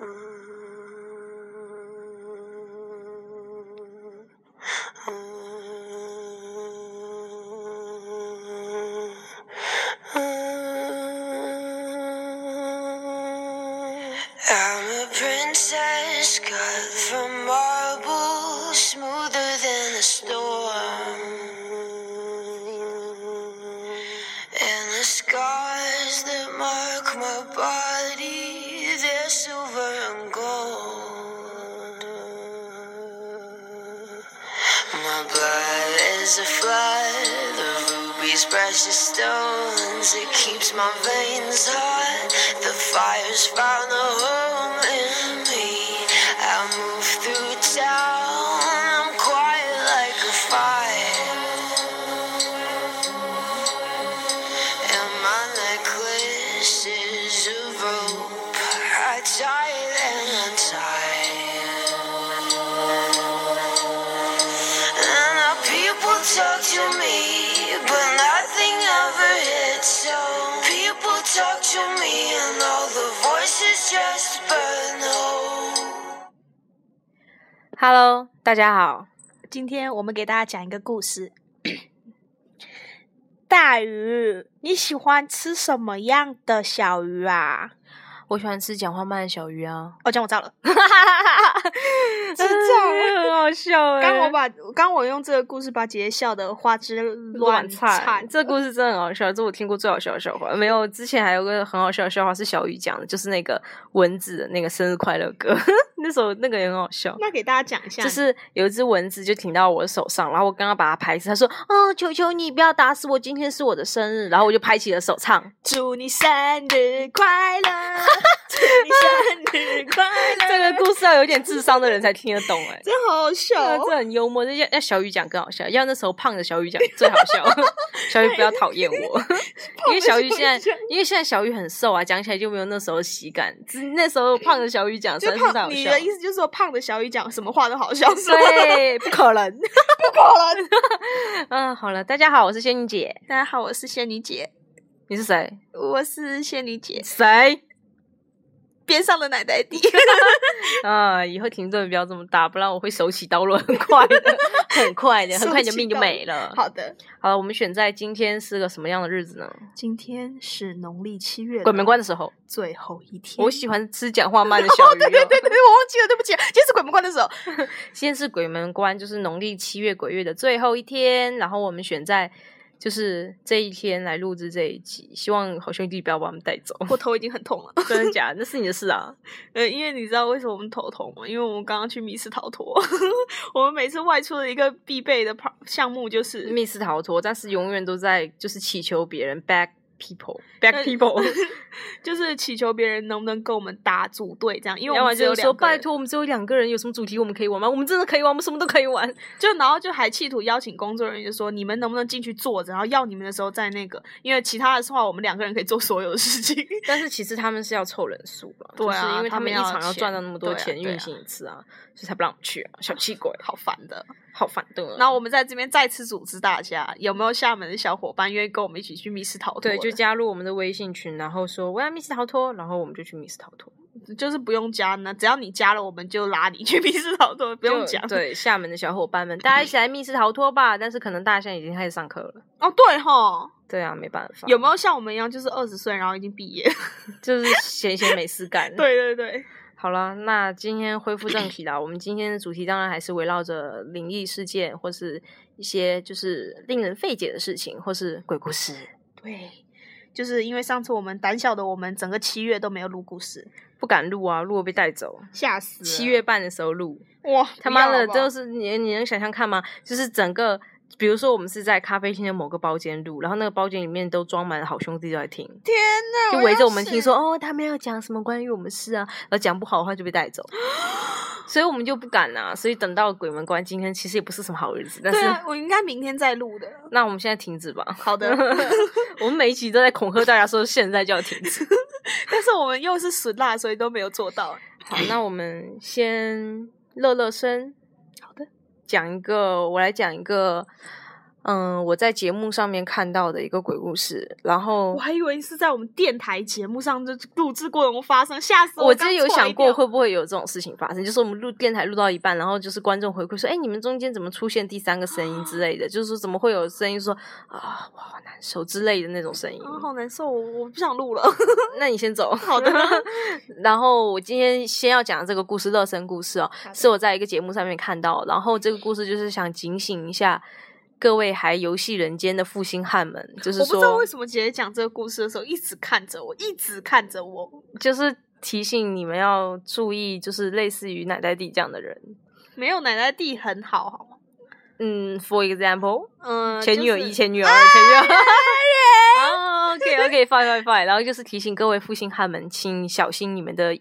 Uh, is a flood of rubies, precious stones. It keeps my veins hot. The fire's found a home Hello，大家好。今天我们给大家讲一个故事。大鱼，你喜欢吃什么样的小鱼啊？我喜欢吃讲话慢的小鱼啊，哦，讲我炸了，是这样很好笑哎。刚我把刚我用这个故事把姐姐笑得花枝乱颤，这故事真的很好笑，这我听过最好笑的笑话。没有，之前还有个很好笑的笑话是小鱼讲的，就是那个蚊子的那个生日快乐歌，那首那个也很好笑。那给大家讲一下，就是有一只蚊子就停到我的手上，然后我刚刚把它拍死，他说：“哦，求求你不要打死我，今天是我的生日。”然后我就拍起了手唱。祝你生日快乐，祝你生日快乐。这个故事要有点智商的人才听得懂哎、真好好笑哦，这这很幽默，这要要小雨讲更好笑，要那时候胖的小雨讲最好笑。小雨不要讨厌我，因为小雨现在因为现在小雨很瘦啊，讲起来就没有那时候喜感。只那时候胖的小雨讲，就真的是，好笑你的。意思就是说胖的小雨讲什么话都好笑？对，不可能。不可能。嗯，好了，大家好，我是仙女姐，大家好，我是仙女姐，你是谁？我是仙女姐谁？边上的奶奶弟。啊，以后停顿不要这么大，不然我会手起刀落，很快的，很快的，很快你的命就没了。好的，好了，我们选在今天是个什么样的日子呢？今天是农历七月鬼门关的时候，最后一天。我喜欢吃讲话慢的小鱼、哦。对对对对，我忘记了，对不起，今天是鬼门关的时候。今天是鬼门关，就是农历七月鬼月的最后一天，然后我们选在就是这一天来录制这一集，希望好兄弟不要把我们带走。我头已经很痛了，真的假的？那是你的事啊。呃，因为你知道为什么我们头痛吗？因为我们刚刚去密室逃脱，我们每次外出的一个必备的项目就是密室逃脱，但是永远都在就是祈求别人 back people back people，就是祈求别人能不能跟我们打组队这样，因为我们只有就是说拜，托我们只有两个人，有什么主题我们可以玩吗？我们真的可以玩，我们什么都可以玩。就然后就还企图邀请工作人员就说你们能不能进去坐着，然后要你们的时候再那个，因为其他的话我们两个人可以做所有的事情。但是其实他们是要凑人数了，对啊就是因为他们一场要赚到那么多钱，运行一次啊，所以才不让我们去啊，小气鬼，好烦的。好烦的。然后我们在这边再次组织大家，有没有厦门的小伙伴愿意跟我们一起去密室逃脱？对，就加入我们的微信群，然后说我要密室逃脱，然后我们就去密室逃脱，就是不用加呢，只要你加了，我们就拉你去密室逃脱，不用就讲。对，厦门的小伙伴们，大家一起来密室逃脱吧！但是可能大家现在已经开始上课了。哦，对哈，对啊，没办法，有没有像我们一样，就是二十岁然后已经毕业？就是闲闲没事干。，对对对，好了，那今天恢复正题啦。我们今天的主题当然还是围绕着灵异事件，或是一些就是令人费解的事情，或是鬼故事。对，就是因为上次我们胆小的我们，整个七月都没有录故事，不敢录啊，录了被带走。吓死了！七月半的时候录，哇，他妈的，就是你你能想象看吗？就是整个，比如说我们是在咖啡厅的某个包间录，然后那个包间里面都装满了好兄弟都在听，天哪，就围着我们听说，哦，他们要讲什么关于我们事啊，然后讲不好的话就被带走，所以我们就不敢啊。所以等到鬼门关，今天其实也不是什么好日子，但是、我应该明天再录的。那我们现在停止吧。好的 我们每一集都在恐吓大家说现在就要停止。但是我们又是死辣，所以都没有做到。好，那我们先热热身。讲一个，我来讲一个，嗯，我在节目上面看到的一个鬼故事，然后我还以为是在我们电台节目上就录制过有发生，吓死我我之前有想过会不会有这种事情发生，就是我们录电台录到一半，然后就是观众回馈说：“哎，你们中间怎么出现第三个声音之类的？就是说怎么会有声音说啊，我好难受之类的那种声音。啊，好难受，我我不想录了。那你先走。好的 然后我今天先要讲的这个故事，热身故事哦，是我在一个节目上面看到，然后这个故事就是想警醒一下各位还游戏人间的负心汉们，就 是我不知道说为，什么姐姐讲这个故事的时候一直看着我，一直看着我。就是提醒你们要注意，就是类似于奶奶弟这样的人。没有奶奶弟很好，好吗？嗯，for example，嗯，前女友一，就是前女友二，前女友二。哦，OK OK，fine fine fine。然后就是提醒各位负心汉们，请小心你们的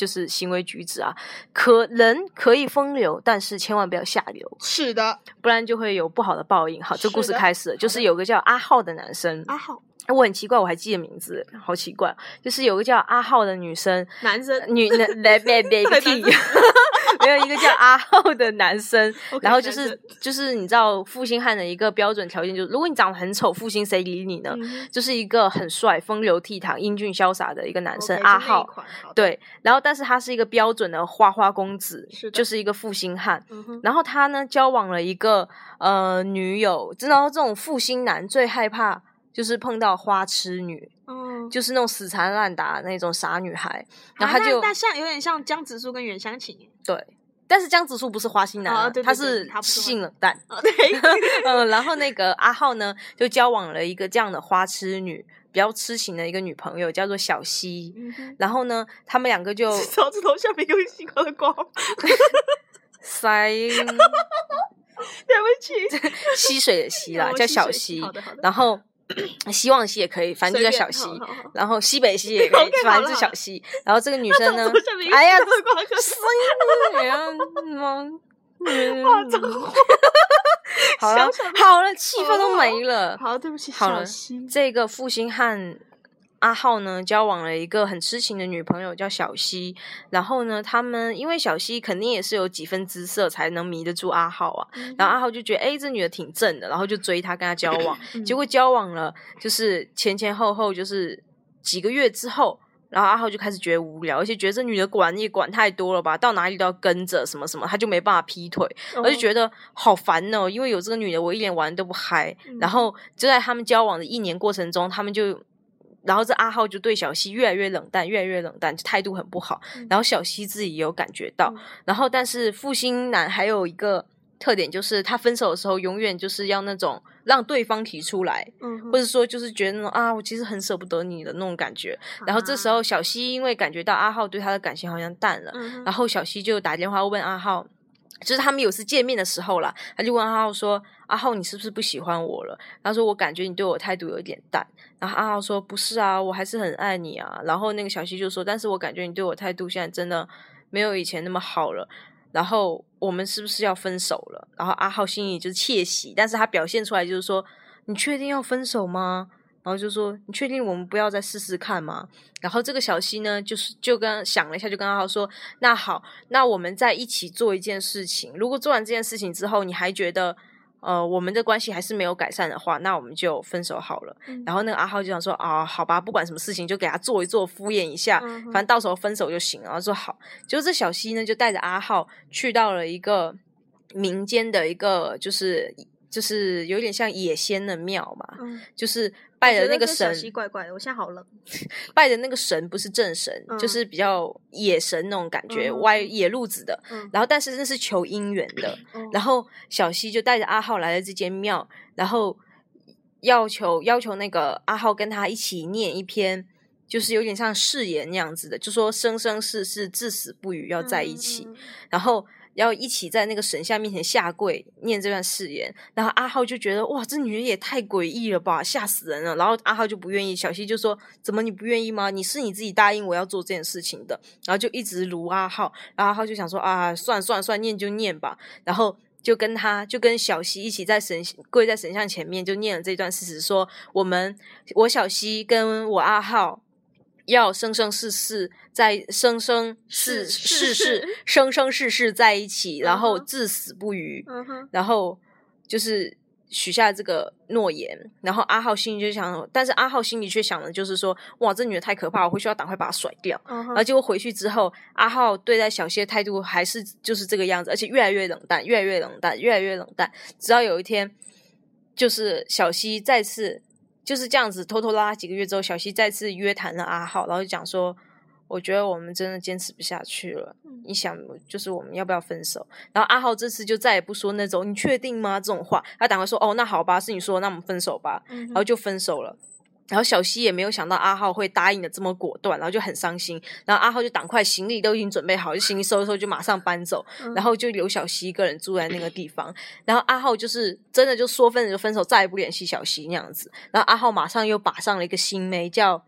就是行为举止啊，可人可以风流，但是千万不要下流，是的，不然就会有不好的报应。好，这故事开始了，就是有个叫阿浩的男生，阿浩。我很奇怪，我还记得名字，好奇怪，就是有个叫阿浩的女生，男生女男来别别个屁，没有一个叫阿浩的男生 然后就是就是你知道负心汉的一个标准条件，就是如果你长得很丑，负心谁理你呢？嗯就是一个很帅、风流倜傥、英俊潇洒的一个男生阿浩。对，然后但是他是一个标准的花花公子，就是一个负心汉。嗯，然后他呢交往了一个呃女友，知道这种负心男最害怕就是碰到花痴女，嗯，就是那种死缠烂打那种傻女孩。然啊后他就、那那像有点像江直树跟袁湘琴，对，但是江直树不是花心男、啊对对对他是性冷淡。嗯，然后那个阿浩呢，就交往了一个这样的花痴女，比较痴情的一个女朋友，叫做小溪。嗯，然后呢，他们两个就 手指头下面有星光的光，塞对不起，溪水的溪啦，叫小溪然后希望溪也可以，反正就叫小溪。然后西北溪也可以反正就好了好了小溪。然后这个女生呢哎呀，声音怎样吗？哇脏话好了好了，气氛都没了。好，对不起，好了，这个负心汉阿浩呢，交往了一个很痴情的女朋友，叫小西。然后呢，他们因为小西肯定也是有几分姿色，才能迷得住阿浩啊。嗯然后阿浩就觉得，哎，这女的挺正的，然后就追她，跟她交往。嗯结果交往了，就是前前后后就是几个月之后。然后阿浩就开始觉得无聊，而且觉得这女的管也管太多了吧，到哪里都要跟着什么什么，他就没办法劈腿。哦我就觉得好烦哦，因为有这个女的，我一点玩都不嗨。嗯然后就在他们交往的一年过程中，他们就，然后这阿浩就对小西越来越冷淡，越来越冷淡，就态度很不好。嗯然后小西自己也有感觉到。嗯然后，但是负心男还有一个特点，就是他分手的时候永远就是要那种让对方提出来，嗯或者说就是觉得那种啊，我其实很舍不得你的那种感觉。然后这时候小西因为感觉到阿浩对他的感情好像淡了，嗯然后小西就打电话问阿浩，就是他们有次见面的时候啦，他就问阿浩说：“阿浩，你是不是不喜欢我了？”他说：“我感觉你对我态度有一点淡。”然后阿浩说：“不是啊，我还是很爱你啊。”然后那个小西就说：“但是我感觉你对我态度现在真的没有以前那么好了。”然后我们是不是要分手了？然后阿浩心里就是窃喜，但是他表现出来就是说：“你确定要分手吗？”然后就说：“你确定我们不要再试试看吗？”然后这个小西呢，就是就跟想了一下，就跟阿浩说：“那好，那我们在一起做一件事情。如果做完这件事情之后，你还觉得呃我们的关系还是没有改善的话，那我们就分手好了。嗯然后那个阿浩就想说：“啊，好吧，不管什么事情就给他做一做，敷衍一下，嗯反正到时候分手就行了。”然后说好。结果这小西呢，就带着阿浩去到了一个民间的一个，就是就是有点像野仙的庙嘛，嗯，就是拜的那个神，溪怪怪的，我现在好冷。拜的那个神不是正神，嗯就是比较野神那种感觉，嗯歪野路子的。嗯然后，但是那是求姻缘的。哦然后小西就带着阿浩来了这间庙，然后要求要求那个阿浩跟他一起念一篇，就是有点像誓言那样子的，就说生生世世至死不渝要在一起。然后要一起在那个神像面前下跪念这段誓言，然后阿浩就觉得哇，这女人也太诡异了吧，吓死人了。然后阿浩就不愿意，小西就说：“怎么你不愿意吗？你是你自己答应我要做这件事情的。”然后就一直撸阿浩，然后阿浩就想说：“啊，算算算，念就念吧。”然后。就跟他就跟小西一起在神跪在神像前面，就念了这段誓词，说我们我小西跟我阿浩要生生世世在生生世世世生生世世在一起，然后至死不渝。嗯，然后就是许下这个诺言，然后阿浩心里就想，但是阿浩心里却想的就是说，哇，这女的太可怕，我回去要赶快把她甩掉。嗯然后结果回去之后，阿浩对待小溪的态度还是就是这个样子，而且越来越冷淡，越来越冷淡，越来越冷淡。直到有一天，就是小溪再次就是这样子拖拖拉拉几个月之后，小溪再次约谈了阿浩，然后就讲说，我觉得我们真的坚持不下去了。你想，就是我们要不要分手？然后阿浩这次就再也不说那种“你确定吗”这种话，他赶快说：“哦，那好吧，是你说，那我们分手吧。”嗯然后就分手了。然后小西也没有想到阿浩会答应的这么果断，然后就很伤心。然后阿浩就赶快行李都已经准备好，就行李收一收就马上搬走，然后就留小西一个人住在那个地方。然后阿浩就是真的就说分手就分手，再也不联系小西那样子。然后阿浩马上又把上了一个新妹，叫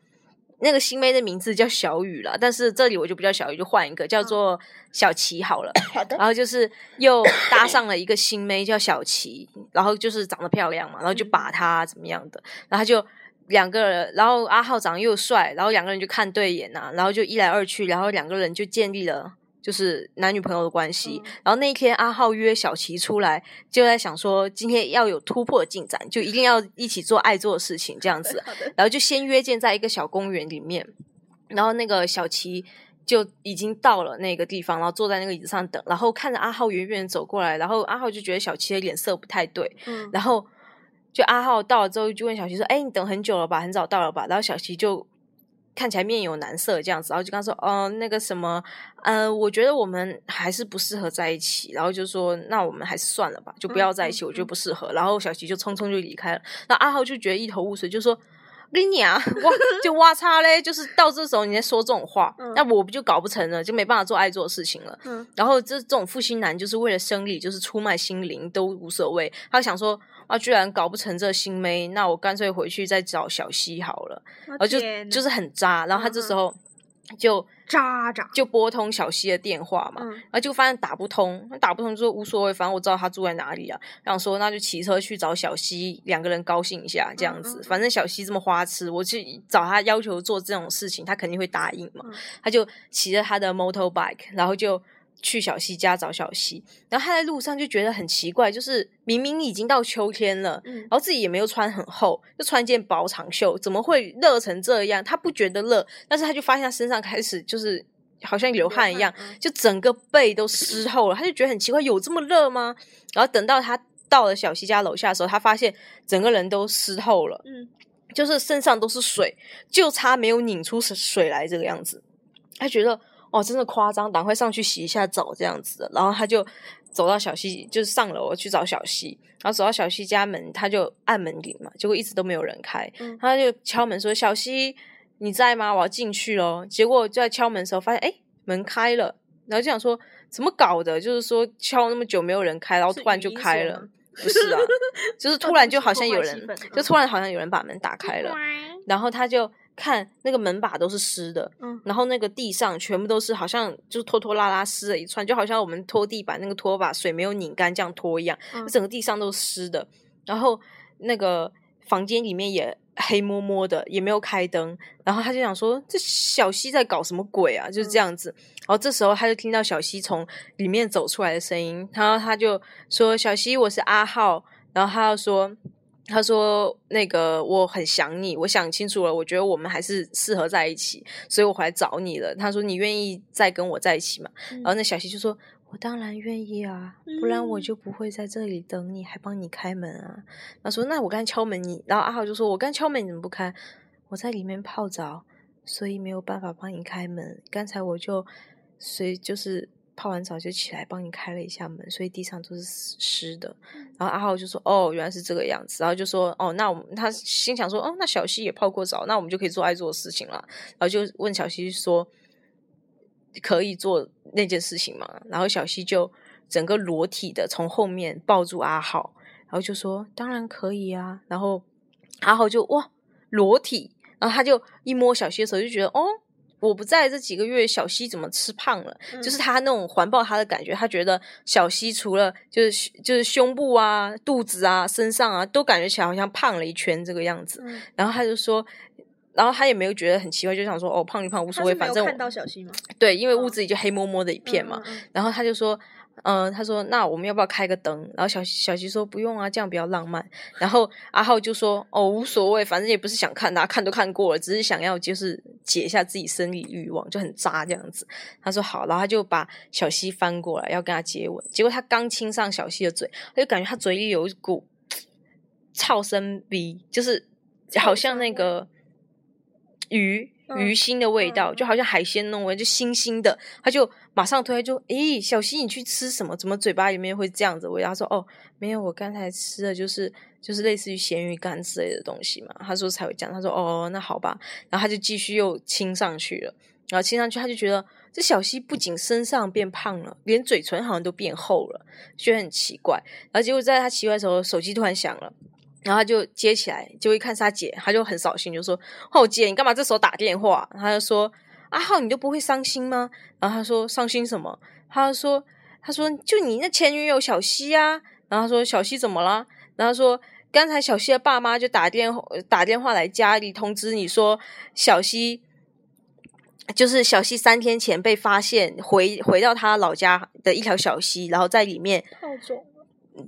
那个新妹的名字叫小雨了，但是这里我就不叫小雨，就换一个叫做小琪好了。好的，然后就是又搭上了一个新妹叫小琪，然后就是长得漂亮嘛，然后就把她怎么样的，然后他就两个人，然后阿浩长得又帅，然后两个人就看对眼呐、然后就一来二去，然后两个人就建立了。就是男女朋友的关系，然后那一天阿浩约小琪出来，就在想说今天要有突破进展，就一定要一起做爱做的事情这样子。然后就先约见在一个小公园里面，然后那个小琪就已经到了那个地方，然后坐在那个椅子上等，然后看着阿浩远远走过来，然后阿浩就觉得小琪的脸色不太对，嗯然后就阿浩到了之后就问小琪说：“哎，你等很久了吧？很早到了吧？”然后小琪就。看起来面有难色这样子，然后就跟他说：“哦、那个什么，呃，我觉得我们还是不适合在一起。”然后就说：“那我们还是算了吧，就不要在一起，嗯嗯我觉得不适合。”然后小琪就匆匆就离开了。那阿浩就觉得一头雾水，就说：“跟你啊，哇，就哇擦嘞，就是到这时候你在说这种话，嗯那我不就搞不成了，就没办法做爱做的事情了。嗯然后这这种负心男就是为了生理，就是出卖心灵都无所谓。他想说啊，居然搞不成这新妹，那我干脆回去再找小西好了。然后就就是很渣。然后他这时候就渣渣，就拨通小西的电话嘛，嗯然后就发现打不通，打不通就无所谓，反正我知道他住在哪里啊。然后说那就骑车去找小西，两个人高兴一下这样子。嗯嗯反正小西这么花痴，我去找他要求做这种事情，他肯定会答应嘛。嗯他就骑着他的 motorbike，然后就去小西家找小西。然后他在路上就觉得很奇怪，就是明明已经到秋天了，嗯然后自己也没有穿很厚，就穿一件薄长袖，怎么会热成这样？他不觉得热，但是他就发现他身上开始就是好像流汗一样，嗯就整个背都湿透了。他就觉得很奇怪，有这么热吗？然后等到他到了小西家楼下的时候，他发现整个人都湿透了，嗯就是身上都是水，就差没有拧出水水来这个样子。他觉得哦，真的夸张，赶快上去洗一下澡这样子的。然后他就走到小西，就是上楼去找小西。然后走到小西家门，他就按门铃嘛，结果一直都没有人开。嗯他就敲门说：“小西，你在吗？我要进去咯。”结果就在敲门的时候，发现哎，门开了。然后就想说怎么搞的？就是说敲那么久没有人开，然后突然就开了。不是啊，就是突然就好像有人 就突然好像有人把门打开了。然后他就看那个门把都是湿的，嗯然后那个地上全部都是好像就是拖拖拉拉湿了一串，就好像我们拖地板那个拖把水没有拧干这样拖一样，嗯整个地上都是湿的。然后那个房间里面也黑摸摸的，也没有开灯。然后他就想说，这小西在搞什么鬼啊？就是这样子。然后这时候他就听到小西从里面走出来的声音，然后他就说：“小西，我是阿浩。”然后他又说。他说：“那个我很想你，我想清楚了，我觉得我们还是适合在一起，所以我回来找你了。”他说：“你愿意再跟我在一起吗？”然后那小西就说：“我当然愿意啊，不然我嗯就不会在这里等你，还帮你开门啊。”他说：“那我刚敲门你，然后阿豪就说：我刚敲门你怎么不开？我在里面泡澡，所以没有办法帮你开门。刚才我就随就是泡完澡就起来帮你开了一下门，所以地上都是湿湿的。然后阿浩就说：“哦，原来是这个样子。”然后就说：“哦，那我们他心想说：哦，那小西也泡过澡，那我们就可以做爱做的事情了。”然后就问小西说：“可以做那件事情吗？”然后小西就整个裸体的从后面抱住阿浩，然后就说：“当然可以啊。”然后阿浩就哇裸体，然后他就一摸小西的手，就觉得哦。我不在这几个月，小西怎么吃胖了？就是他那种环抱他的感觉，他觉得小西除了就是就是胸部啊、肚子啊、身上啊，都感觉起来好像胖了一圈这个样子。嗯然后他就说，然后他也没有觉得很奇怪，就想说哦，胖一胖无所谓，反正看到小溪吗？对，因为哦屋子里就黑摸摸的一片嘛。嗯，嗯嗯然后他就说嗯、他说那我们要不要开个灯？然后小小西说不用啊，这样比较浪漫。然后阿浩就说哦无所谓，反正也不是想看他，看都看过了，只是想要就是解一下自己生理欲望，就很渣这样子。他说好，然后他就把小西翻过来要跟他接吻，结果他刚亲上小西的嘴，他就感觉他嘴里有一股 超生逼，就是好像那个鱼鱼腥的味道，嗯就好像海鲜那种味，就腥腥的。他就马上推，他就诶，小溪你去吃什么？怎么嘴巴里面会这样子味道？他说哦，没有，我刚才吃的就是就是类似于咸鱼干之类的东西嘛。他说才会这样。他说哦，那好吧。然后他就继续又亲上去了，然后亲上去，他就觉得这小溪不仅身上变胖了，连嘴唇好像都变厚了，觉得很奇怪。然后结果在他奇怪的时候，手机突然响了。然后他就接起来，就一看是他姐，他就很扫兴，就说：“哦，姐，你干嘛这时候打电话？”他就说：“阿浩，你都不会伤心吗？”然后他说：“伤心什么？”他说：“他说就你那前女友小西啊。”然后他说：“小西怎么了？”然后他说：“刚才小西的爸妈就打电话打电话来家里通知你说，小西就是小西三天前被发现回回到他老家的一条小溪，然后在里面套种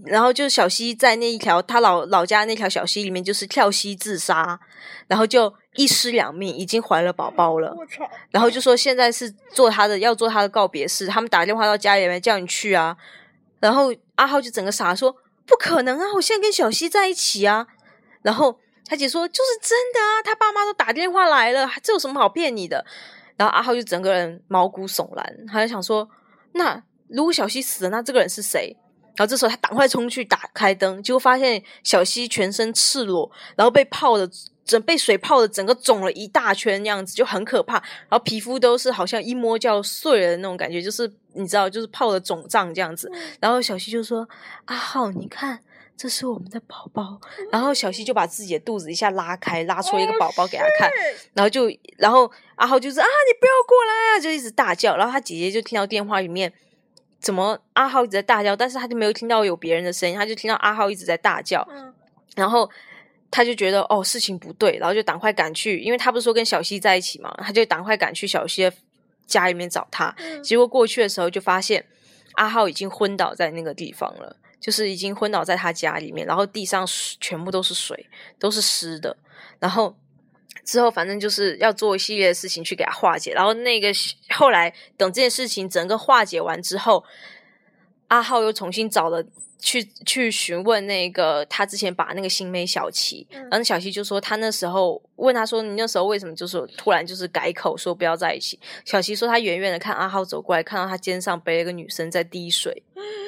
然后就是小西在那一条他老老家那条小溪里面，就是跳溪自杀，然后就一尸两命，已经怀了宝宝了。然后就说现在是做他的要做他的告别式，他们打电话到家里面叫你去啊。然后阿浩就整个傻说不可能啊，我现在跟小西在一起啊。然后他姐说就是真的啊，他爸妈都打电话来了，这有什么好骗你的？然后阿浩就整个人毛骨悚然，他就想说，那如果小西死了，那这个人是谁？然后这时候他赶快冲去打开灯，结果发现小西全身赤裸，然后被泡的整被水泡的整个肿了一大圈，那样子就很可怕。然后皮肤都是好像一摸就要碎了的那种感觉，就是你知道，就是泡的肿胀这样子。然后小西就说：“阿浩，你看，这是我们的宝宝。”然后小西就把自己的肚子一下拉开，拉出一个宝宝给他看。然后就，然后阿浩就是啊，你不要过来啊，就一直大叫。然后他姐姐就听到电话里面怎么阿浩一直在大叫，但是他就没有听到有别人的声音，他就听到阿浩一直在大叫。嗯然后他就觉得哦事情不对，然后就赶快赶去，因为他不是说跟小西在一起嘛，他就赶快赶去小西的家里面找他。嗯结果过去的时候就发现阿浩已经昏倒在那个地方了，就是已经昏倒在他家里面，然后地上全部都是水，都是湿的。然后之后反正就是要做一系列的事情去给他化解。然后那个后来等这件事情整个化解完之后，阿浩又重新找了。去去询问那个他之前把那个新妹小琪，嗯然后小琪就说他那时候问他说你那时候为什么就是突然就是改口说不要在一起？小琪说他远远的看阿浩走过来，看到他肩上背了一个女生在滴水，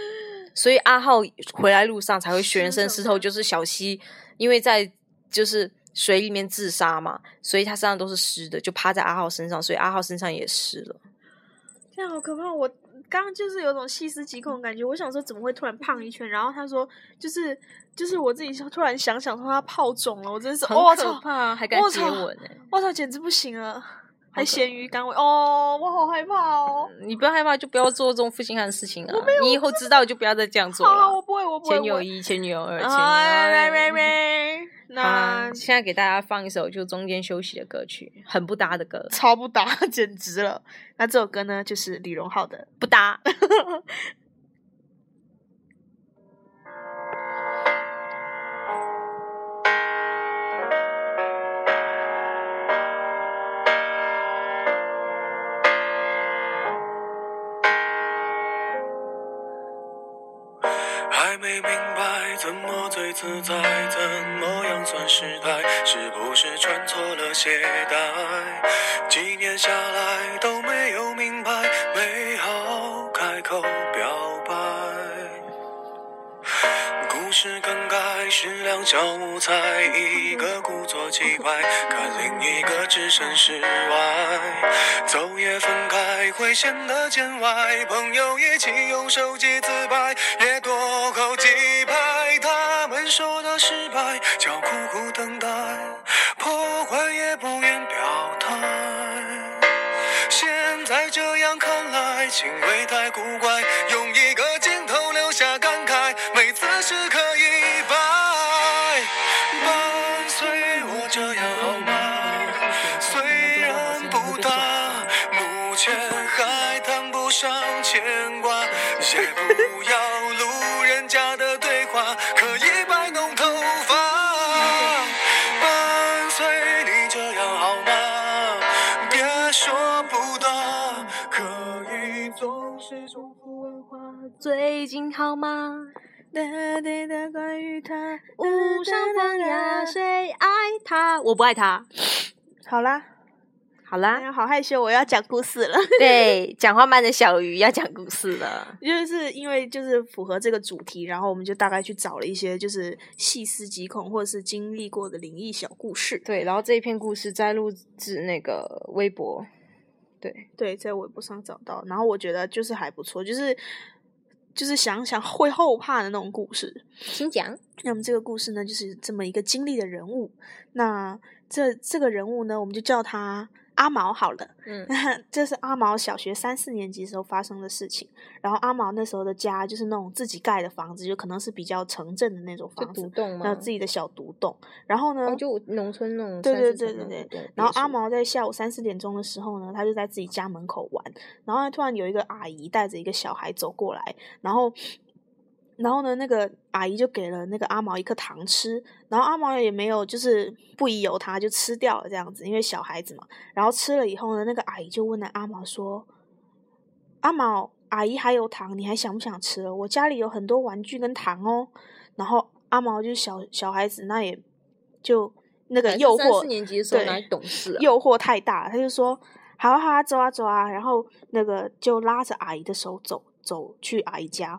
所以阿浩回来路上才会全身湿透，就是小西因为在就是水里面自杀嘛，所以他身上都是湿的，就趴在阿浩身上，所以阿浩身上也湿了。这样好可怕！我刚刚就是有种细思极恐的感觉。我想说怎么会突然胖一圈？然后他说就是就是我自己突然想想说他泡肿了，我真是很可我操怕，还敢接我操吻呢、我操，简直不行了！还可咸鱼干味哦，我好害怕哦。你不要害怕，就不要做这种负心汉的事情啊！你以后知道就不要再这样做了，了我。不会，我不会。前女友一，前女友二，前女友那好，现在给大家放一首就中间休息的歌曲，很不搭的歌，超不搭，简直了。那这首歌呢，就是李荣浩的《不搭。还没明白怎么最自在，怎么样算失态？是不是穿错了鞋带？几年下来都没有明白，没好开口表白。故事更改是两小无猜，一个故作气坏，看另一个置身事外。走也分开会显得见外，朋友一起用手机自拍，也多扣几拍。他们说的失败叫苦苦等待，破坏也不愿表态。现在这样看来，行为太古怪，用一个镜头留下感慨，每次时刻一摆。伴随我这样好吗？虽然不大，目前还谈不 上牵挂，也不要路人甲的对话，可以摆弄头发。伴随你这样好吗？别说不答，可以总是重复问话。最近好吗？哒哒哒，关于他，无伤风雅，谁爱他？我不爱他。好啦，好哎啦，呀，好害羞，我要讲故事了。对，讲话慢的小鱼要讲故事了。就是因为就是符合这个主题，然后我们就大概去找了一些就是细思极恐或者是经历过的灵异小故事。对，然后这一篇故事摘录自那个微博。对，对，在微博上找到，然后我觉得就是还不错，就是就是想想会后怕的那种故事。请讲。那么这个故事呢，就是这么一个经历的人物。那这这个人物呢，我们就叫他阿毛好了。嗯，这是阿毛小学三四年级时候发生的事情。然后阿毛那时候的家就是那种自己盖的房子，就可能是比较城镇的那种房子，独栋吗？还有自己的小独栋。然后呢，哦，就农村那种对对对对对。然后阿毛在下午三四点钟的时候呢，他就在自己家门口玩，然后突然有一个阿姨带着一个小孩走过来，然后，然后呢那个阿姨就给了那个阿毛一颗糖吃，然后阿毛也没有就是不疑有他，就吃掉了这样子，因为小孩子嘛。然后吃了以后呢，那个阿姨就问了阿毛说：“阿毛，阿姨还有糖，你还想不想吃了？我家里有很多玩具跟糖哦。”然后阿毛就是小小孩子，那也就那个诱惑四年级的时候对哪懂事啊？诱惑太大，他就说：“好啊好啊，走啊走啊。”然后那个就拉着阿姨的手走走去阿姨家。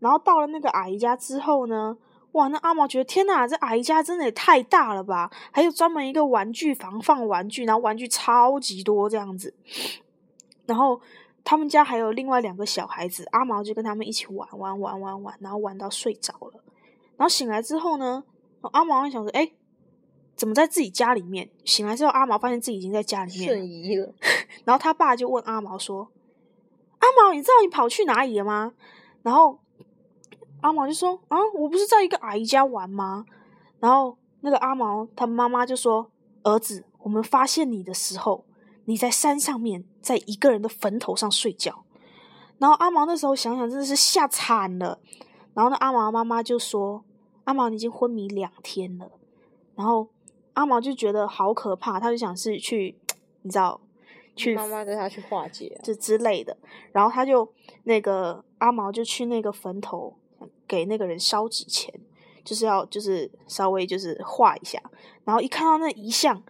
然后到了那个阿姨家之后呢，哇，那阿毛觉得天哪，这阿姨家真的也太大了吧！还有专门一个玩具房放玩具，然后玩具超级多这样子。然后他们家还有另外两个小孩子，阿毛就跟他们一起玩玩玩玩玩，然后玩到睡着了。然后醒来之后呢，阿毛还想说：“哎，怎么在自己家里面？”醒来之后，阿毛发现自己已经在家里面。瞬移了。然后他爸就问阿毛说：“阿毛，你知道你跑去哪里了吗？”然后阿毛就说：“啊，我不是在一个阿姨家玩吗？”然后那个阿毛他妈妈就说：“儿子，我们发现你的时候，你在山上面，在一个人的坟头上睡觉。”然后阿毛那时候想想，真的是吓惨了。然后呢，阿毛的妈妈就说：“阿毛，你已经昏迷两天了。”然后阿毛就觉得好可怕，他就想是去，你知道，去妈妈带他去化解啊。这之类的。然后他就那个阿毛就去那个坟头给那个人烧纸钱，就是要就是稍微就是画一下。然后一看到那遗像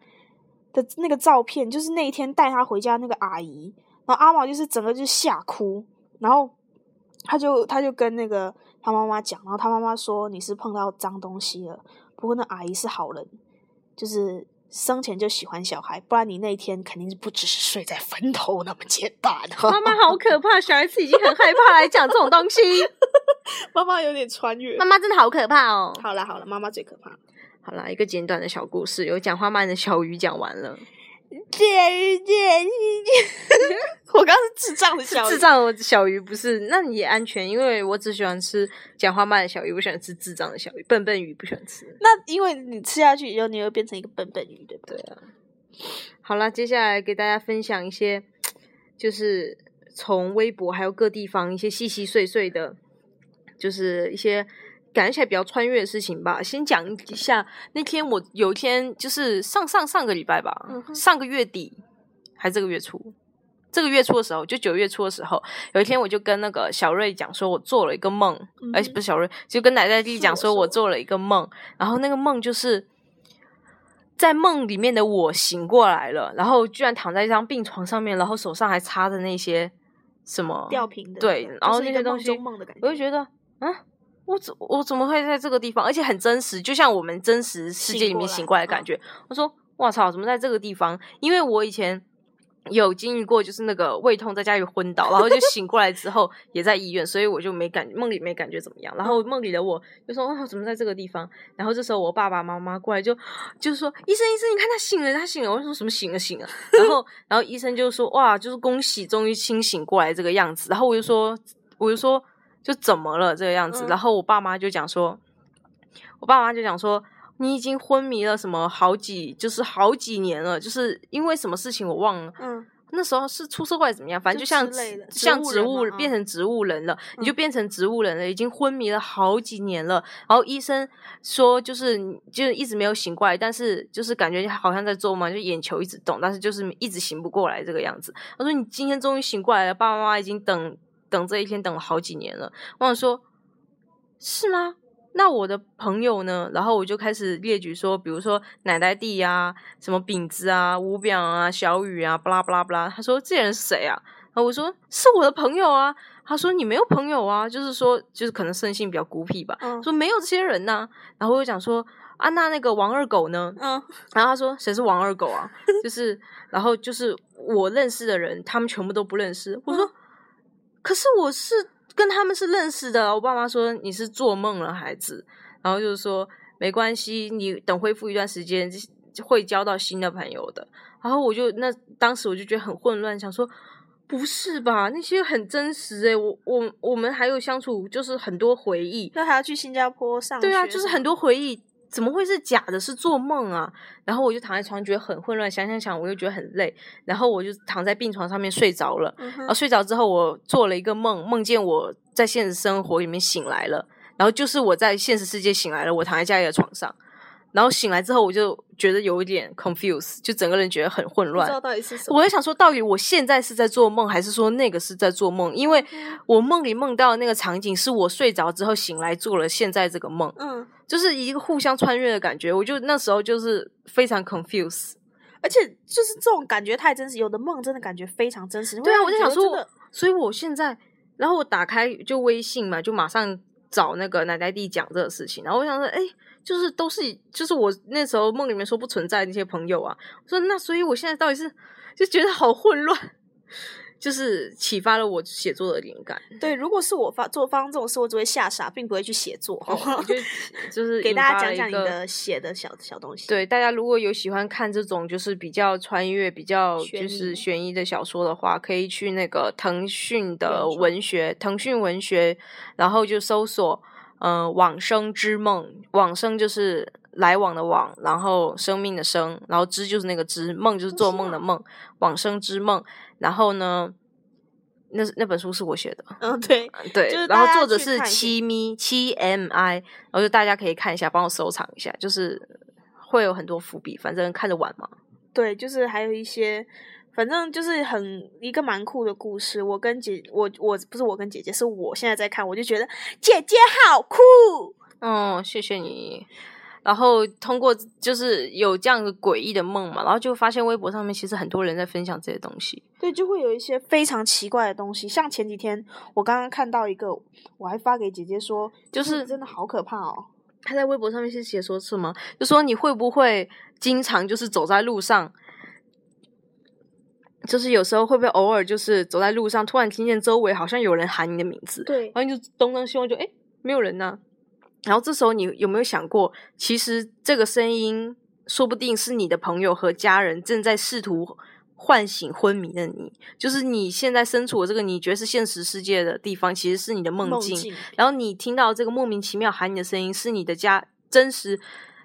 的那个照片，就是那一天带他回家那个阿姨，然后阿毛就是整个就吓哭，然后他就他就跟那个他妈妈讲，然后他妈妈说你是碰到脏东西了，不过那阿姨是好人，就是生前就喜欢小孩，不然你那一天肯定是不只是睡在坟头那么简单。妈妈好可怕，小孩子已经很害怕来讲这种东西。妈妈有点穿越妈。妈真的好可怕哦。好了好了，妈妈最可怕。好啦，一个简短的小故事，有讲话慢的小鱼讲完了。这这，我刚刚是智障的小智障的小鱼不是，那你也安全，因为我只喜欢吃讲话慢的小鱼，不喜欢吃智障的小鱼，笨笨鱼不喜欢吃。那因为你吃下去以后，你会变成一个笨笨鱼，对不对？对啊。好啦，接下来给大家分享一些，就是从微博还有各地方一些细细碎碎的，就是一些感觉起来比较穿越的事情吧。先讲一下，那天我有一天就是上上上个礼拜吧，嗯上个月底还这个月初，这个月初的时候，就九月初的时候，有一天我就跟那个小瑞讲说，我做了一个梦，而且不是小瑞，就跟奶奶弟讲说我做了一个梦，然后那个梦就是。在梦里面的我醒过来了，然后居然躺在一张病床上面，然后手上还插着那些什么吊瓶的，对，然后那些东西，梦的感觉。我就觉得，啊，我怎我怎么会在这个地方？而且很真实，就像我们真实世界里面醒醒过来的感觉。我说，我操，怎么在这个地方？因为我以前有经历过，就是那个胃痛，在家里昏倒，然后就醒过来之后 也在医院，所以我就没感梦里没感觉怎么样。然嗯后梦里的我就说，哇，怎么在这个地方？然后这时候我爸爸妈妈过来就就说，医生医生，你看他醒了，他醒了。我说什么醒了醒了？然后然后医生就说，哇，就是恭喜，终于清醒过来这个样子。然后我就说，我就说。就怎么了这个样子？嗯然后我爸妈就讲说，我爸妈就讲说，你已经昏迷了什么好几，就是好几年了，就是因为什么事情我忘了，嗯，那时候是出社会还是怎么样，反正就就像像植物变成植物人了，你就变成植物人了，已经昏迷了好几年了。然后医生说，就是就是一直没有醒过来，但是就是感觉好像在做梦，就眼球一直动，但是就是一直醒不过来这个样子。他说：“你今天终于醒过来了，爸爸妈妈已经等等这一天等了好几年了。”我想说，是吗？那我的朋友呢？然后我就开始列举说，比如说奶奶弟啊，什么饼子啊、吴表啊、小雨啊，巴拉巴拉巴拉。他说这人是谁啊？然后我说是我的朋友啊。他说你没有朋友啊，就是说就是可能生性比较孤僻吧。嗯说没有这些人呐、然后我就讲说啊，那那个王二狗呢？嗯，然后他说谁是王二狗啊？就是然后就是我认识的人，他们全部都不认识。我说可是我是跟他们是认识的。我爸妈说你是做梦了，孩子。然后就是说没关系，你等恢复一段时间就会交到新的朋友的。然后我就那当时我就觉得很混乱，想说不是吧？那些很真实诶、我我我们还有相处，就是很多回忆。那还要去新加坡上对啊，就是很多回忆，怎么会是假的？是做梦啊！然后我就躺在床，觉得很混乱，想想想，我又觉得很累，然后我就躺在病床上面睡着了。嗯然后睡着之后，我做了一个梦，梦见我在现实生活里面醒来了，然后就是我在现实世界醒来了，我躺在家里的床上，然后醒来之后，我就觉得有一点 confused，就整个人觉得很混乱不知。道到底是什么。我在想说，到底我现在是在做梦，还是说那个是在做梦？因为我梦里梦到的那个场景，是我睡着之后醒来做了现在这个梦。嗯，就是一个互相穿越的感觉。我就那时候就是非常 confused。而且就是这种感觉太真实，有的梦真的感觉非常真实。对啊，我就想说所以我现在，然后我打开就微信嘛，就马上找那个奶奶弟讲这个事情。然后我想说，哎，就是都是就是我那时候梦里面说不存在那些朋友啊。我说那所以我现在到底是就觉得好混乱，就是启发了我写作的灵感。对，如果是我发做方这种事，我只会吓傻，并不会去写作。哦 我就就是给大家讲讲你的写的小小东西。，对，大家如果有喜欢看这种就是比较穿越、比较就是悬疑的小说的话，可以去那个腾讯的文学，腾讯文学，然后就搜索呃《往生之梦》，往生就是来往的往，然后生命的生，然后知就是那个知，梦就是做梦的梦，往生之梦。然后呢，那那本书是我写的，嗯，对，对，就是然后作者是七咪七 M I，然后就大家可以看一下，帮我收藏一下，就是会有很多伏笔，反正看着玩嘛。对，就是还有一些，反正就是很一个蛮酷的故事。我跟姐，我我不是我跟姐姐，是我现在在看，我就觉得姐姐好酷。嗯，谢谢你。然后通过就是有这样的诡异的梦嘛，然后就发现微博上面其实很多人在分享这些东西。对，就会有一些非常奇怪的东西，像前几天我刚刚看到一个，我还发给姐姐说，就是真的好可怕哦。他在微博上面是写说什么？就说你会不会经常就是走在路上，就是有时候会不会偶尔就是走在路上，突然听见周围好像有人喊你的名字，对然后你就东张西望就，诶没有人呐、然后这时候你有没有想过，其实这个声音说不定是你的朋友和家人正在试图唤醒昏迷的你，就是你现在身处的这个你觉得是现实世界的地方，其实是你的梦境。梦境，然后你听到这个莫名其妙喊你的声音，是你的家真实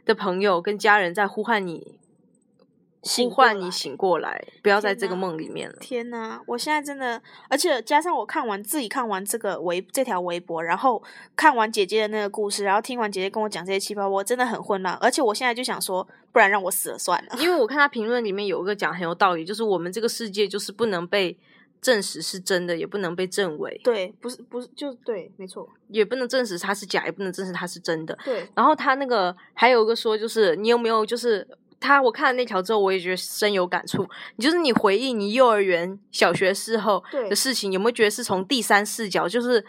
的朋友跟家人在呼唤你，呼唤你醒过来，不要在这个梦里面了。天呐，我现在真的，而且加上我看完自己看完这个微这条微博，然后看完姐姐的那个故事，然后听完姐姐跟我讲这些奇葩，我真的很混乱。而且我现在就想说，不然让我死了算了。因为我看他评论里面有一个讲很有道理，就是我们这个世界就是不能被证实是真的，也不能被证伪，对，不是不是，就对，没错，也不能证实它是假，也不能证实它是真的。对，然后他那个还有一个说，就是你有没有就是他我看了那条之后，我也觉得深有感触。你就是你回忆你幼儿园、小学时候的事情，有没有觉得是从第三视角，就是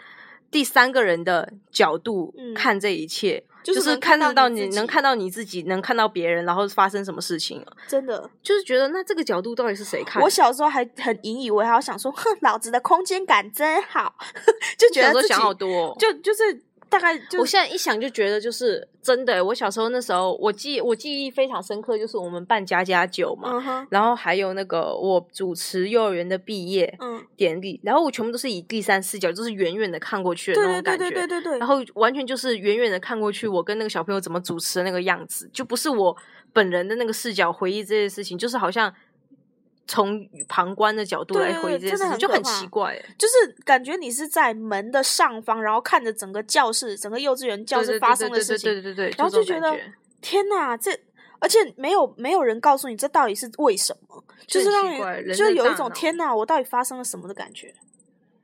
第三个人的角度嗯看这一切？就是看到得到你能看到你自己，能看到别人，然后发生什么事情了，真的。就是觉得那这个角度到底是谁看？我小时候还很引以为豪，想说，哼，老子的空间感真好，就觉得想好多哦、就就是大概就我现在一想就觉得就是真的欸。我小时候那时候，我记我记忆非常深刻，就是我们办家家酒嘛，然后还有那个我主持幼儿园的毕业嗯，典礼，然后我全部都是以第三视角，就是远远的看过去的那种感觉。对对对对，然后完全就是远远的看过去，我跟那个小朋友怎么主持的那个样子，就不是我本人的那个视角回忆这些事情，就是好像从旁观的角度来对对对真这件事情，就很奇怪欸。就是感觉你是在门的上方，然后看着整个教室、整个幼稚园教室发生的事情，对对对对然后就就觉得天哪，这而且没有没有人告诉你这到底是为什么，就是让人你就是有一种天哪，我到底发生了什么的感觉，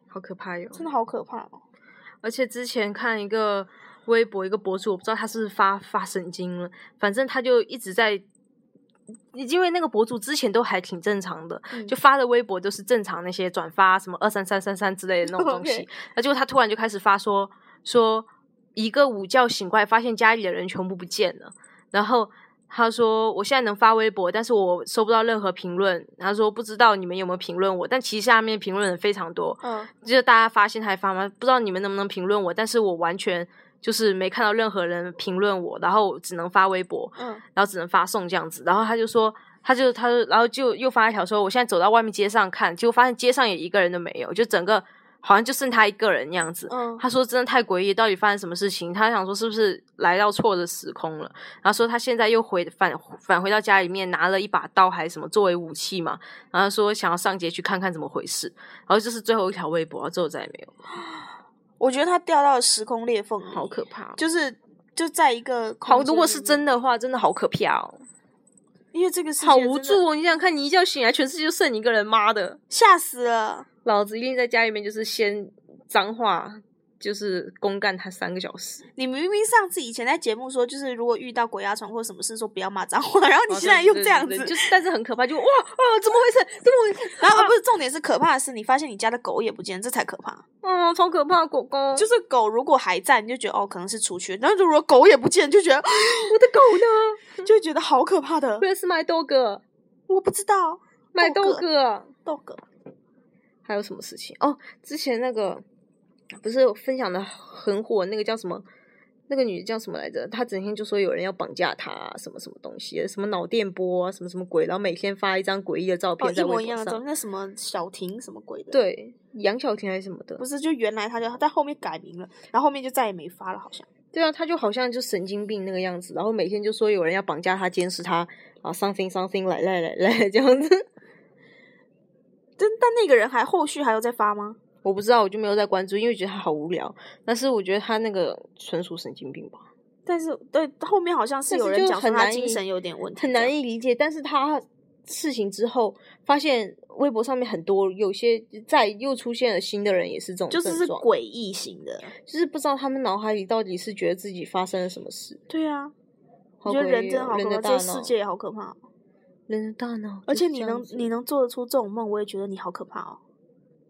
好可怕哟！真的好可怕哦。而且之前看一个微博，一个博主，我不知道他是不是发发神经了，反正他就一直在，因为那个博主之前都还挺正常的，嗯就发的微博都是正常那些转发什么二三三三三之类的那种东西那结果他突然就开始发说说一个午觉醒过来，发现家里的人全部不见了，然后。他说：“我现在能发微博，但是我收不到任何评论。他说不知道你们有没有评论我，但其实下面评论人非常多。嗯，就是大家发现还发吗？不知道你们能不能评论我，但是我完全就是没看到任何人评论我，然后只能发微博，嗯，然后只能发送这样子。然后他就说，他就他就然后就又发一条说，我现在走到外面街上看，结果发现街上也一个人都没有，就整个好像就剩他一个人那样子。嗯他说真的太诡异，到底发生什么事情？他想说是不是来到错的时空了？然后说他现在又回返返回到家里面，拿了一把刀还是什么作为武器嘛？然后说想要上街去看看怎么回事。然后这是最后一条微博，然后之后再也没有。我觉得他掉到时空裂缝，好可怕哦、就是就在一个好，如果是，真的话，真的好可怕哦，因为这个世界好无助哦！你想想看，你一觉醒来，全世界就剩你一个人，妈的，吓死了。老子一定在家里面就是先脏话，就是公干他三个小时。你明明上次以前在节目说，就是如果遇到鬼压床或什么事，说不要骂脏话，然后你哦现在又这样子，对对就是但是很可怕，就哇啊，怎么回事？怎么回事？然后啊不是重点是可怕的是，你发现你家的狗也不见，这才可怕。嗯，超可怕，狗狗，就是狗如果还在，你就觉得哦可能是出去，然后如果狗也不见，就觉得 我的狗呢就觉得好可怕的。？Where's my dog? 我不知道 My dog dog. dog 还有什么事情？哦，之前那个不是有分享的很火，那个叫什么？那个女的叫什么来着？她整天就说有人要绑架她、啊，什么什么东西，什么脑电波啊，什么什么鬼，然后每天发一张诡异的照哦片在一模微博上。一样的那什么小婷什么鬼的，，对，杨小婷还是什么的不。是就原来她就在后面改名了，然后后面就再也没发了，好像。对啊，她就好像就神经病那个样子，然后每天就说有人要绑架她、监视她啊，something something 来来来来这样子。但但那个人还后续还要再发吗？我不知道，我就没有在关注，因为觉得他好无聊。但是我觉得他那个纯属神经病吧。但是对后面好像是有人讲他精神有点问题，很难以理解。但是他事情之后，发现微博上面很多有些在又出现了新的人，也是这种就是，是诡异型的。就是不知道他们脑海里到底是觉得自己发生了什么事。对啊，我觉得人真的好可怕，这个世界也好可怕哦。人的大脑，而且你能你能做得出这种梦，我也觉得你好可怕哦。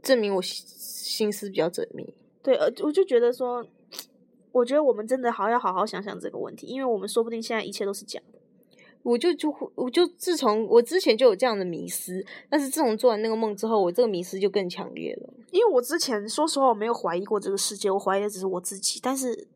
证明我心心思比较缜密。对，呃，我就觉得说，我觉得我们真的好要好好想想这个问题，因为我们说不定现在一切都是假的。我就就会我就自从我之前就有这样的迷失，但是自从做完那个梦之后，我这个迷失就更强烈了。因为我之前说实话，我没有怀疑过这个世界，我怀疑的只是我自己。但是，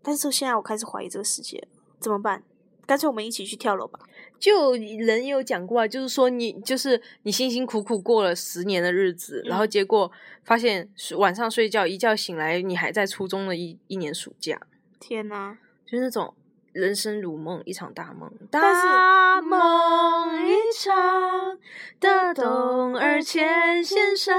但是现在我开始怀疑这个世界，怎么办？干脆我们一起去跳楼吧。就人有讲过啊，就是说你就是你辛辛苦苦过了十年的日子，然后嗯结果发现是晚上睡觉一觉醒来，你还在初中的一一年暑假，天呐！就是那种人生如梦，一场大梦，大梦一场的董儿钱先生，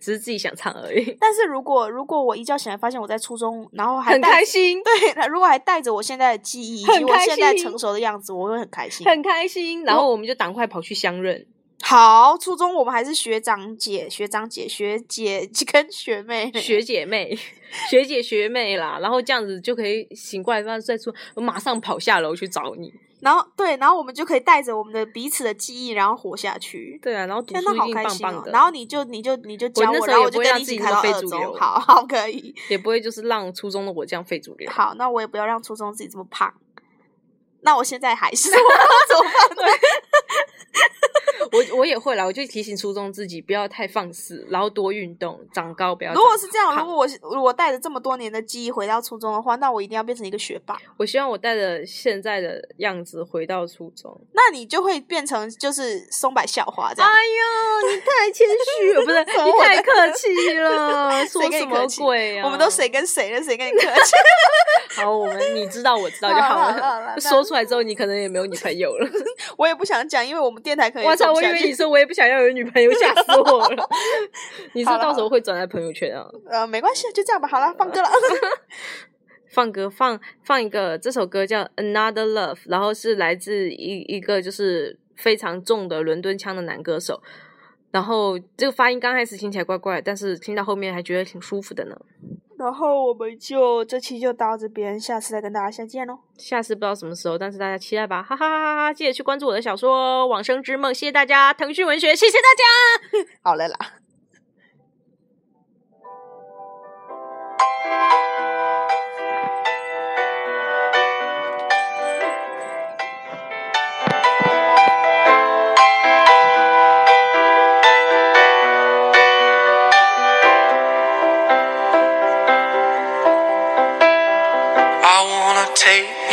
只是自己想唱而已，但是如果如果我一觉醒来发现我在初中，然后还很，开心，对，那如果还带着我现在的记忆以及我现在成熟的样子，我会很开心。很开心，然后我们就赶快跑去相认。好，初中我们还是学长姐、学长姐、学姐 跟学妹。学姐妹、学姐学妹啦，然后这样子就可以醒过来，然后再说，我马上跑下楼去找你。然后对，然后我们就可以带着我们的彼此的记忆，然后活下去。对啊，然后读书一定开心哦！棒棒的，然后你就你就你就教我，然后我就跟你一起开自己那么非到二中。主流好好，可以。也不会就是让初中的我这样废主流。好，那我也不要让初中自己这么胖。那我现在还是，我怎么办？我我也会啦，我就提醒初中自己不要太放肆，然后多运动，长高不要。如果是这样，如果我是我带着这么多年的记忆回到初中的话，那我一定要变成一个学霸。我希望我带着现在的样子回到初中。那你就会变成就是松柏校花这样。哎呦，你太谦虚了，不是 你太客气 了，说什么鬼啊？我们都谁跟谁了？谁跟你客气？好，我们你知道我知道就好好了说出来之后，你可能也没有女朋友了。我也不想讲，因为我们电台可能我操，我以为你说我也不想要有女朋友，吓死我了。你说到时候会转在朋友圈啊？呃，没关系，就这样吧。好了，放歌了。放歌放放一个，这首歌叫《Another Love》，然后是来自一一个就是非常重的伦敦腔的男歌手。然后这个发音刚开始听起来怪怪，但是听到后面还觉得挺舒服的呢。然后我们就这期就到这边，下次再跟大家相见喽。下次不知道什么时候，但是大家期待吧，哈哈哈哈哈！记得去关注我的小说《往生之梦》，谢谢大家，腾讯文学，谢谢大家。好了啦。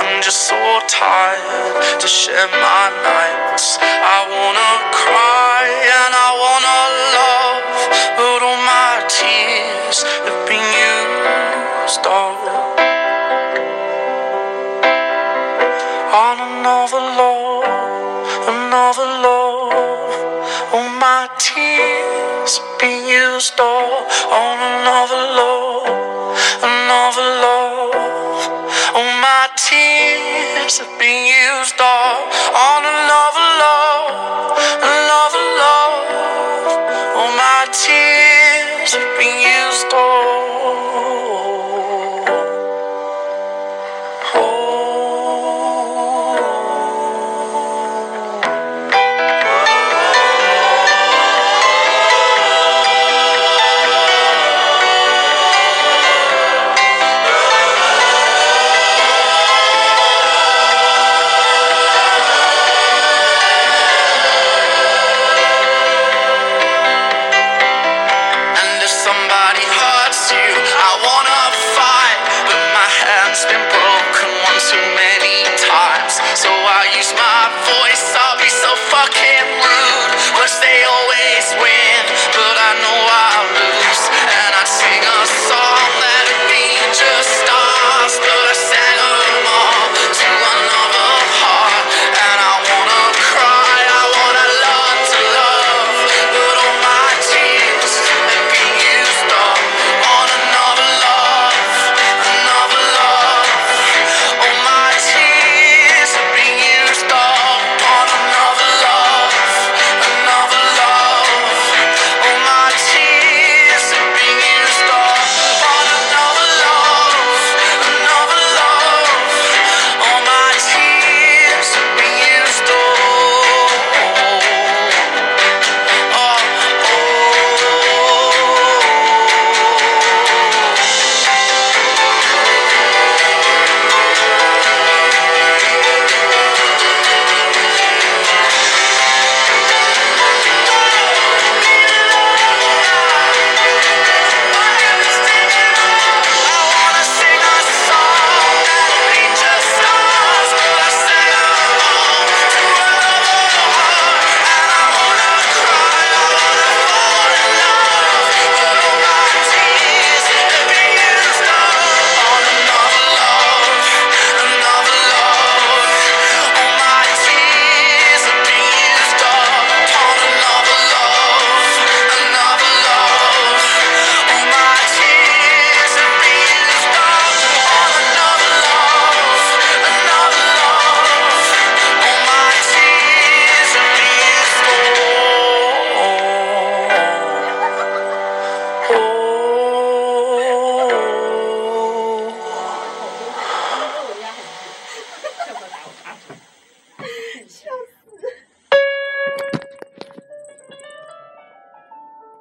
I'm just so tired to share my nights. I wanna cry and I wanna love, but all my tears have been used all on another love, another love. All my tears have been used all on another love,